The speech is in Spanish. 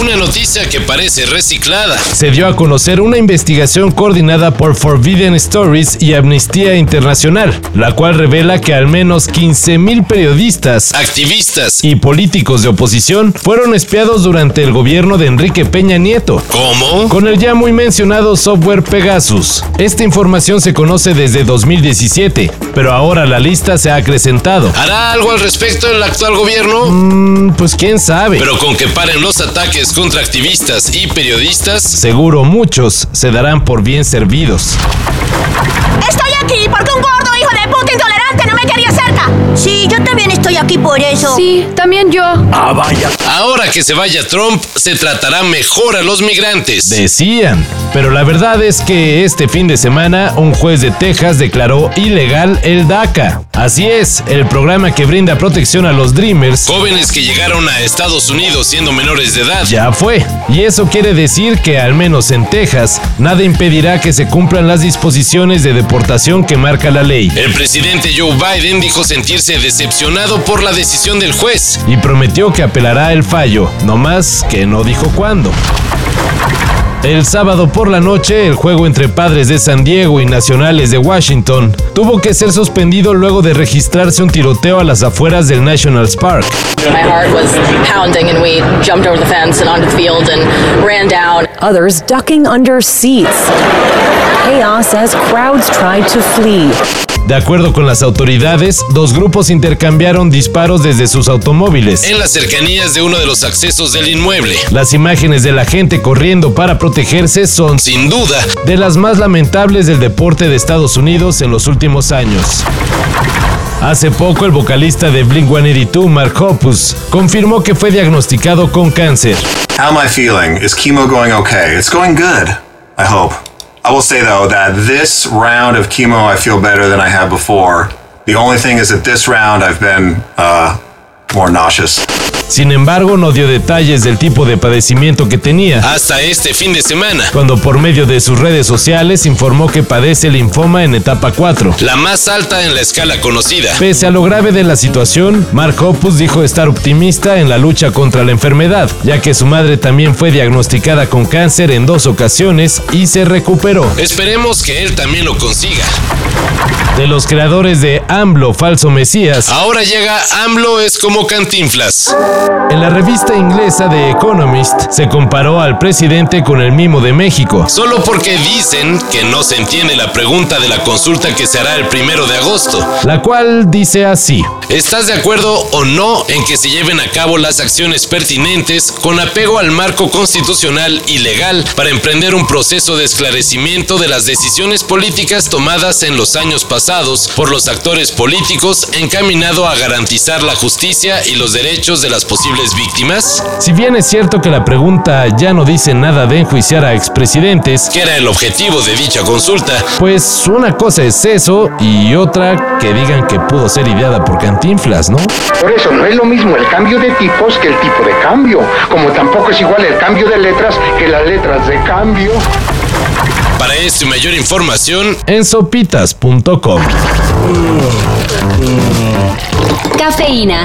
Una noticia que parece reciclada. Se dio a conocer una investigación coordinada por Forbidden Stories y Amnistía Internacional, la cual revela que al menos 15.000 periodistas, Activistas. y políticos de oposición fueron espiados durante el gobierno de Enrique Peña Nieto. ¿Cómo? Con el ya muy mencionado software Pegasus. Esta información se conoce desde 2017, pero ahora la lista se ha acrecentado. ¿Hará algo al respecto el actual gobierno? Mm, pues quién sabe. Pero con que paren los ataques contra activistas y periodistas, Seguro muchos se darán por bien servidos. Estoy aquí porque un gordo hijo de puta intolerante no me quería cerca. Sí, yo también estoy aquí por eso. Sí, también yo. ahora que se vaya Trump, se tratará mejor a los migrantes. Decían. Pero la verdad es que este fin de semana un juez de Texas declaró ilegal el DACA. Así es, el programa que brinda protección a los Dreamers Jóvenes que llegaron a Estados Unidos siendo menores de edad. ya fue. Y eso quiere decir que al menos en Texas nada impedirá que se cumplan las disposiciones de deportación que marca la ley. El presidente Joe Biden dijo sentirse decepcionado por la decisión del juez. Y prometió que apelará el fallo, no más que no dijo cuándo. El sábado por la noche, el juego entre Padres de San Diego y Nacionales de Washington tuvo que ser suspendido luego de registrarse un tiroteo a las afueras del Nationals Park. My heart was pounding, and we jumped over the fence and onto the field and ran down. others ducking under seats. Chaos as crowds tried to flee. De acuerdo con las autoridades, dos grupos intercambiaron disparos desde sus automóviles. En las cercanías de uno de los accesos del inmueble. Las imágenes de la gente corriendo para protegerse son Sin duda, de las más lamentables del deporte de Estados Unidos en los últimos años. Hace poco el vocalista de Blink-182, Mark Hoppus, confirmó que fue diagnosticado con cáncer. How am I feeling? Is chemo going okay? It's going good, I hope. I will say though that this round of chemo I feel better than I have before. The only thing is that this round I've been uh, more nauseous. Sin embargo, no dio detalles del tipo de padecimiento que tenía, hasta este fin de semana. cuando por medio de sus redes sociales informó que padece linfoma en etapa 4. La más alta en la escala conocida. Pese a lo grave de la situación, Mark Hoppus dijo estar optimista en la lucha contra la enfermedad, ya que su madre también fue diagnosticada con cáncer en dos ocasiones y se recuperó. Esperemos que él también lo consiga. De los creadores de AMLO, Falso Mesías, Ahora llega AMLO es como cantinflas. En la revista inglesa The Economist se comparó al presidente con el mimo de México. Solo porque dicen que no se entiende la pregunta de la consulta que se hará el primero de agosto. La cual dice así. ¿Estás de acuerdo o no en que se lleven a cabo las acciones pertinentes con apego al marco constitucional y legal para emprender un proceso de esclarecimiento de las decisiones políticas tomadas en los años pasados por los actores políticos encaminado a garantizar la justicia y los derechos de las posibles víctimas? Si bien es cierto que la pregunta ya no dice nada de enjuiciar a expresidentes, Que era el objetivo de dicha consulta. pues una cosa es eso y otra que digan que pudo ser ideada por Cantinflas, ¿no? Por eso no es lo mismo el cambio de tipos que el tipo de cambio, como tampoco es igual el cambio de letras que las letras de cambio. Para esto y mayor información, En sopitas.com. Cafeína.